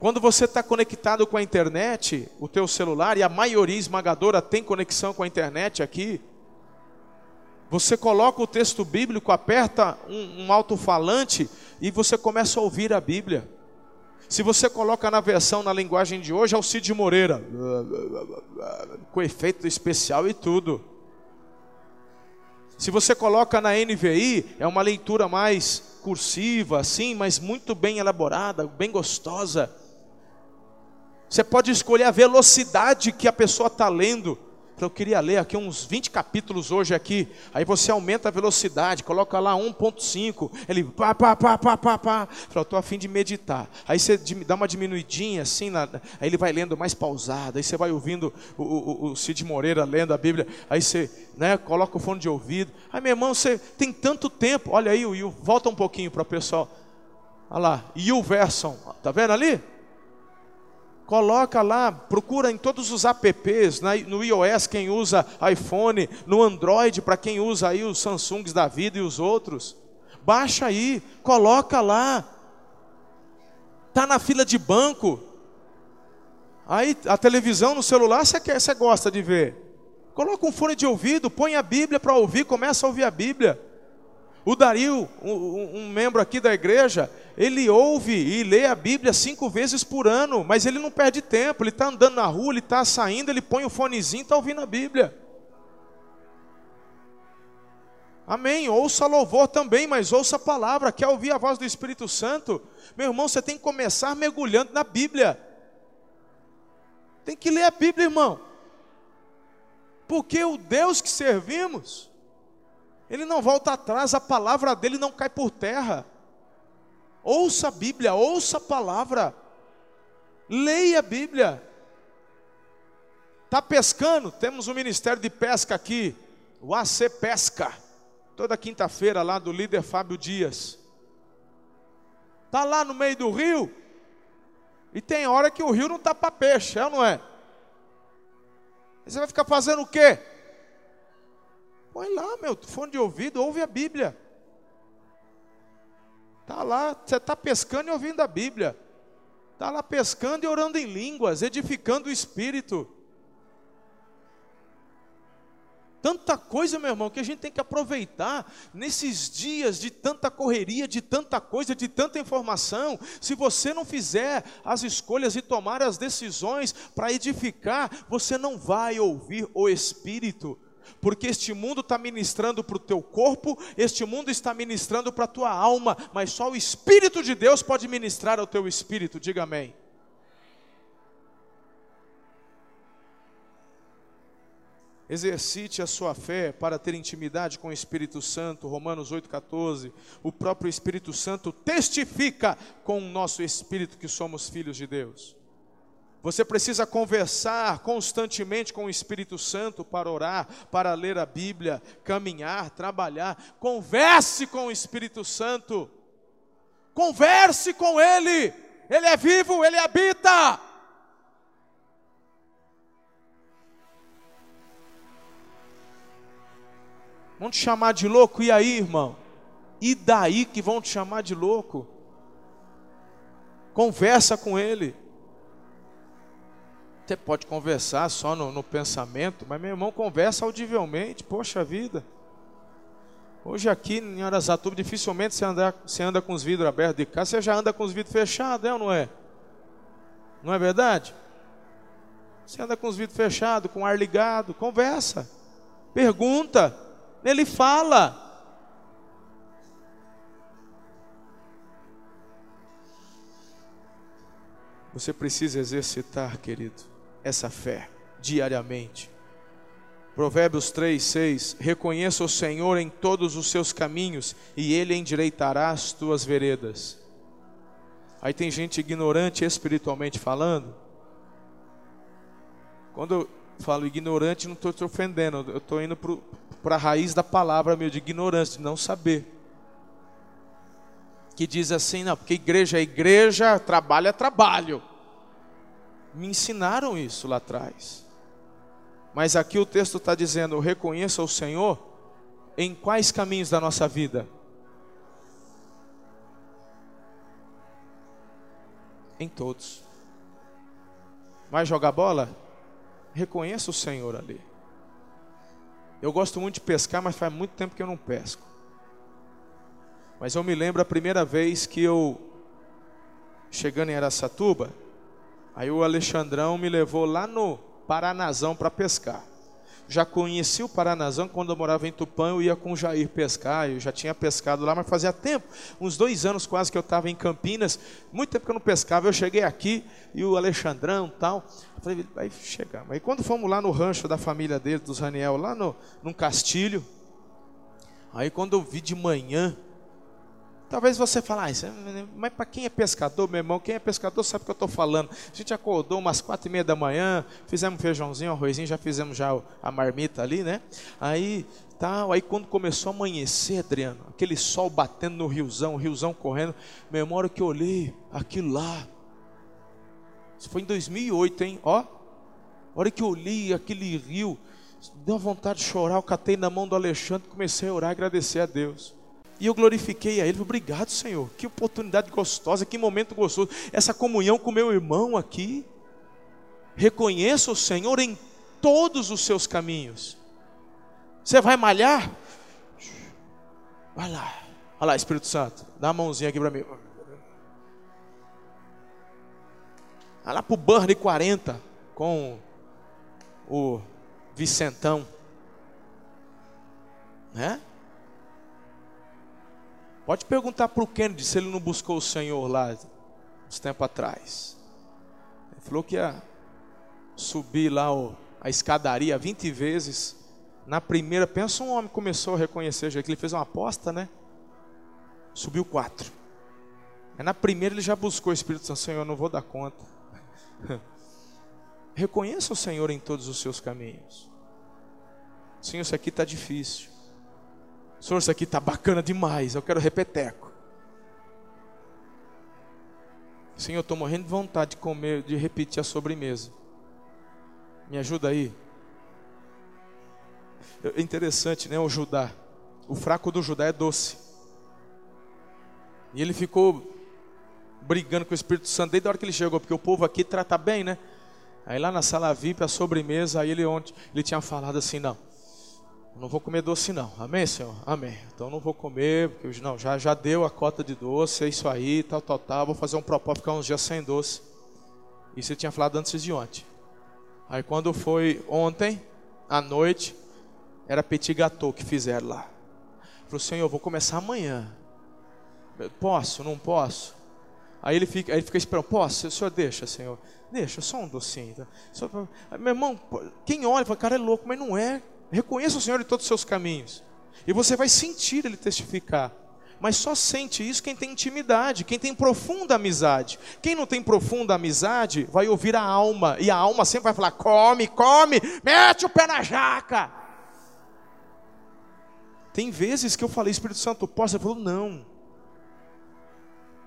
Quando você está conectado com a internet, o teu celular, e a maioria esmagadora tem conexão com a internet aqui, você coloca o texto bíblico, aperta um, um alto-falante e você começa a ouvir a Bíblia. Se você coloca na versão na linguagem de hoje, é o Cid Moreira, com efeito especial e tudo. Se você coloca na NVI, é uma leitura mais cursiva, assim, mas muito bem elaborada, bem gostosa. Você pode escolher a velocidade que a pessoa está lendo. Eu queria ler aqui uns 20 capítulos hoje aqui. Aí você aumenta a velocidade, coloca lá 1.5. Ele pá, pá, pá, pá, pá, pá. Eu estou a fim de meditar. Aí você dá uma diminuidinha assim, na... aí ele vai lendo mais pausado. Aí você vai ouvindo o, o, o Cid Moreira lendo a Bíblia. Aí você né, coloca o fone de ouvido. Aí meu irmão, você tem tanto tempo. Olha aí o Will, volta um pouquinho para o pessoal. Olha lá, Will Verson. Tá vendo ali? Coloca lá, procura em todos os apps, no iOS quem usa iPhone, no Android para quem usa aí os Samsungs da vida e os outros. Baixa aí, coloca lá. Tá na fila de banco. Aí a televisão no celular você você gosta de ver. Coloca um fone de ouvido, põe a Bíblia para ouvir, começa a ouvir a Bíblia. O Dario, um, um, membro aqui da igreja, ele ouve e lê a Bíblia cinco vezes por ano, mas ele não perde tempo, ele está andando na rua, ele está saindo, ele põe o fonezinho e está ouvindo a Bíblia. Amém. Ouça louvor também, mas ouça a palavra. Quer ouvir a voz do Espírito Santo? Meu irmão, você tem que começar mergulhando na Bíblia. Tem que ler a Bíblia, irmão. Porque o Deus que servimos, ele não volta atrás, a palavra dele não cai por terra. Ouça a Bíblia, ouça a palavra. Leia a Bíblia. Está pescando? Temos um ministério de pesca aqui, o AC Pesca. Toda quinta-feira lá do líder Fábio Dias. Está lá no meio do rio. E tem hora que o rio não está para peixe, é ou não é? Você vai ficar fazendo o quê? Põe lá, meu, fone de ouvido, ouve a Bíblia. Está lá, você está pescando e ouvindo a Bíblia. Está lá pescando e orando em línguas, edificando o espírito. Tanta coisa, meu irmão, que a gente tem que aproveitar nesses dias de tanta correria, de tanta coisa, de tanta informação. Se você não fizer as escolhas e tomar as decisões para edificar, você não vai ouvir o Espírito porque este mundo está ministrando para o teu corpo, este mundo está ministrando para a tua alma, mas só o Espírito de Deus pode ministrar ao teu espírito, diga amém. Exercite a sua fé para ter intimidade com o Espírito Santo, Romanos 8,14. O próprio Espírito Santo testifica com o nosso espírito que somos filhos de Deus. Você precisa conversar constantemente com o Espírito Santo para orar, para ler a Bíblia, caminhar, trabalhar. Converse com o Espírito Santo. Converse com Ele. Ele é vivo, Ele habita. Vamos te chamar de louco? E aí, irmão? E daí que vão te chamar de louco? Conversa com ele. Você pode conversar só no, no, pensamento, mas meu irmão conversa audivelmente, poxa vida. Hoje aqui em Arasatuba dificilmente você anda, você anda com os vidros abertos de casa, você já anda com os vidros fechados, é ou não é? Não é verdade? Você anda com os vidros fechados, com o ar ligado, conversa, pergunta, ele fala. Você precisa exercitar, querido, essa fé diariamente. Provérbios 3, 6: Reconheça o Senhor em todos os seus caminhos, e Ele endireitará as tuas veredas. Aí tem gente ignorante espiritualmente falando. Quando eu falo ignorante, não estou te ofendendo, eu estou indo para a raiz da palavra meu, de ignorância, de não saber. Que diz assim, não, porque igreja é igreja, trabalho é trabalho. Me ensinaram isso lá atrás. Mas aqui o texto está dizendo: reconheça o Senhor em quais caminhos da nossa vida? Em todos. Vai jogar bola? Reconheça o Senhor ali. Eu gosto muito de pescar, mas faz muito tempo que eu não pesco. Mas eu me lembro a primeira vez que eu, chegando em Aracatuba, aí o Alexandrão me levou lá no Paranazão para pescar. Já conheci o Paranazão quando eu morava em Tupã, eu ia com o Jair pescar, eu já tinha pescado lá, mas fazia tempo, uns dois anos quase que eu estava em Campinas, muito tempo que eu não pescava, eu cheguei aqui e o Alexandrão tal, falei, vai chegar. Aí quando fomos lá no rancho da família dele, dos Raniel, lá no, num castilho, aí quando eu vi de manhã, Talvez você fale, ah, mas para quem é pescador, meu irmão, quem é pescador sabe o que eu estou falando. A gente acordou umas quatro e meia da manhã, fizemos feijãozinho, arrozinho, já fizemos já a marmita ali, né? Aí, tal, aí quando começou a amanhecer, Adriano, aquele sol batendo no riozão, o riozão correndo, hora que eu olhei aquilo lá, isso foi em 2008, hein? Ó, a hora que eu olhei aquele rio, deu vontade de chorar, eu catei na mão do Alexandre, comecei a orar agradecer a Deus. E eu glorifiquei a Ele. Obrigado, Senhor. Que oportunidade gostosa, que momento gostoso. Essa comunhão com meu irmão aqui. Reconheça o Senhor em todos os seus caminhos. Você vai malhar? Vai lá. Olha lá, Espírito Santo. Dá a mãozinha aqui para mim. Vai lá para o Burn 40 com o Vicentão. Né? Pode perguntar para o Kennedy se ele não buscou o Senhor lá uns tempo atrás. Ele falou que ia subir lá a escadaria 20 vezes. Na primeira, pensa um homem começou a reconhecer, já que ele fez uma aposta, né? Subiu quatro. Aí na primeira ele já buscou o Espírito Santo, Senhor, eu não vou dar conta. Reconheça o Senhor em todos os seus caminhos. Senhor, isso aqui está difícil. Senhor, isso aqui está bacana demais, eu quero repeteco. Senhor, eu estou morrendo de vontade de comer, de repetir a sobremesa. Me ajuda aí. É interessante, né? O Judá. O fraco do Judá é doce. E ele ficou brigando com o Espírito Santo desde a hora que ele chegou, porque o povo aqui trata bem, né? Aí lá na sala VIP, a sobremesa, aí ele ontem, ele tinha falado assim, não, não vou comer doce não. Amém, Senhor? Amém. Então não vou comer, porque não, já, já deu a cota de doce, é isso aí, tal, tal, tal. Vou fazer um propósito, ficar uns dias sem doce. Isso ele tinha falado antes de ontem. Aí quando foi ontem, à noite, era petit gâteau que fizeram lá. Falou, Senhor, eu vou começar amanhã. Posso? Não posso? Aí ele fica, aí ele fica esperando, posso? O senhor deixa, Senhor? Deixa, só um docinho. Tá? Só, meu irmão, quem olha fala, cara é louco, mas não é. Reconheça o Senhor em todos os seus caminhos. E você vai sentir Ele testificar. Mas só sente isso quem tem intimidade, quem tem profunda amizade. Quem não tem profunda amizade vai ouvir a alma, e a alma sempre vai falar: come, come, mete o pé na jaca. Tem vezes que eu falei, Espírito Santo, posso? Ele falou, não.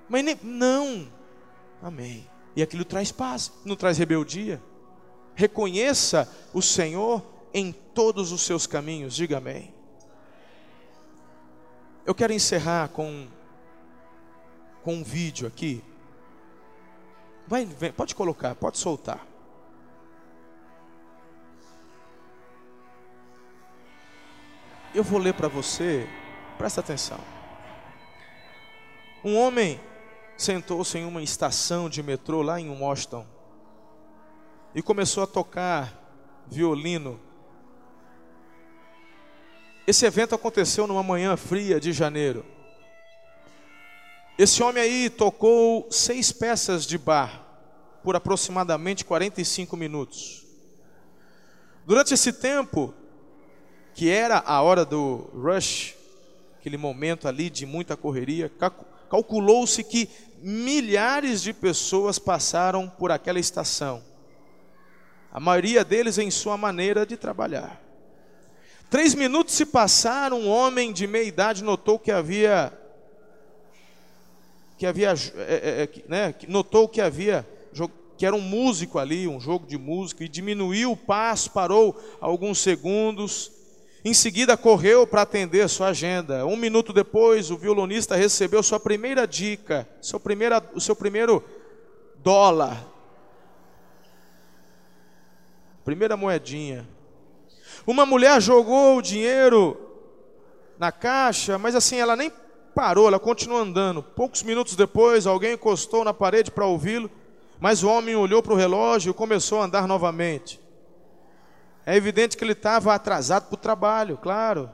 Mas nem, não. Amém. E aquilo traz paz, não traz rebeldia. Reconheça o Senhor em todos os seus caminhos, diga amém. Eu quero encerrar com, com um vídeo aqui. Vai, vem, pode colocar, pode soltar. Eu vou ler para você, presta atenção. Um homem sentou-se em uma estação de metrô lá em Washington e começou a tocar violino. Esse evento aconteceu numa manhã fria de janeiro. Esse homem aí tocou seis peças de bar por aproximadamente 45 minutos. Durante esse tempo, que era a hora do rush, aquele momento ali de muita correria, calculou-se que milhares de pessoas passaram por aquela estação. A maioria deles em sua maneira de trabalhar. Três minutos se passaram, um homem de meia idade notou que havia, que havia, é, é, né, notou que havia, que era um músico ali, um jogo de música, e diminuiu o passo, parou alguns segundos, em seguida correu para atender sua agenda. Um minuto depois, o violonista recebeu sua primeira dica, seu primeira, o seu primeiro dólar, primeira moedinha. Uma mulher jogou o dinheiro na caixa, mas assim, ela nem parou, ela continuou andando. Poucos minutos depois, alguém encostou na parede para ouvi-lo, mas o homem olhou para o relógio e começou a andar novamente. É evidente que ele estava atrasado para o trabalho, claro.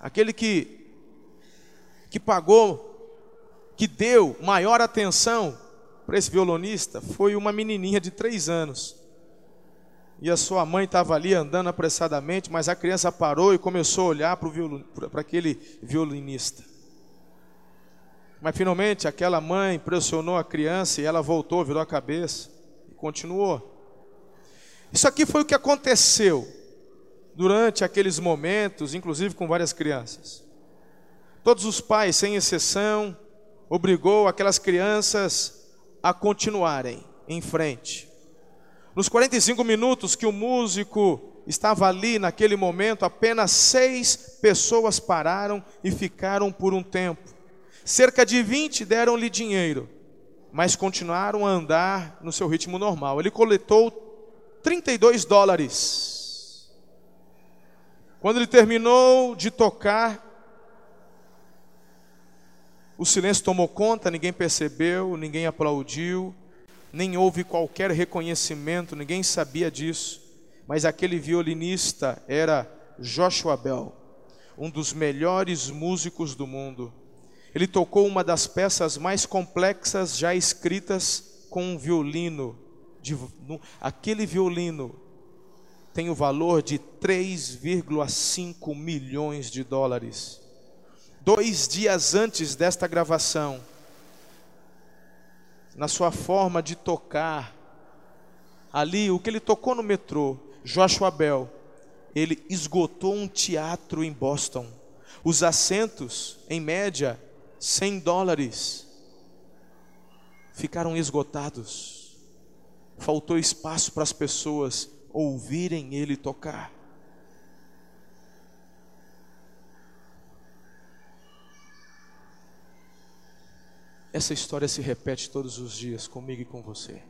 Aquele que, que pagou, que deu maior atenção para esse violonista foi uma menininha de três anos e a sua mãe estava ali andando apressadamente, mas a criança parou e começou a olhar para aquele violinista. Mas finalmente aquela mãe pressionou a criança e ela voltou, virou a cabeça e continuou. Isso aqui foi o que aconteceu durante aqueles momentos, inclusive com várias crianças. Todos os pais, sem exceção, obrigou aquelas crianças a continuarem em frente. Nos 45 minutos que o músico estava ali naquele momento, apenas seis pessoas pararam e ficaram por um tempo. Cerca de 20 deram-lhe dinheiro, mas continuaram a andar no seu ritmo normal. Ele coletou 32 dólares. Quando ele terminou de tocar, o silêncio tomou conta, ninguém percebeu, ninguém aplaudiu nem houve qualquer reconhecimento, ninguém sabia disso, mas aquele violinista era Joshua Bell, um dos melhores músicos do mundo. Ele tocou uma das peças mais complexas já escritas com um violino. De, aquele violino tem o valor de 3,5 milhões de dólares. Dois dias antes desta gravação, na sua forma de tocar. Ali, o que ele tocou no metrô, Joshua Bell, ele esgotou um teatro em Boston. Os assentos, em média, 100 dólares, ficaram esgotados. Faltou espaço para as pessoas ouvirem ele tocar. Essa história se repete todos os dias comigo e com você.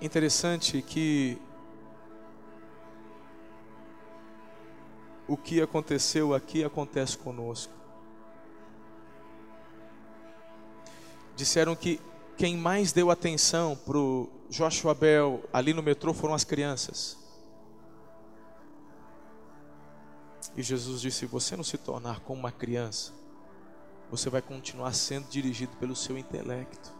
Interessante que o que aconteceu aqui acontece conosco. Disseram que quem mais deu atenção para o Joshua Bell ali no metrô foram as crianças. E Jesus disse: se você não se tornar como uma criança, você vai continuar sendo dirigido pelo seu intelecto.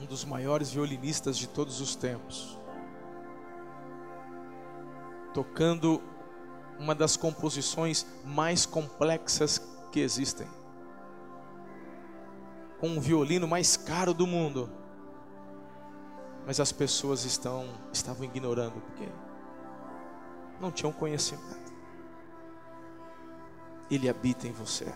Um dos maiores violinistas de todos os tempos, tocando uma das composições mais complexas que existem com um violino mais caro do mundo. Mas as pessoas estão estavam ignorando porque não tinham conhecimento. Ele habita em você.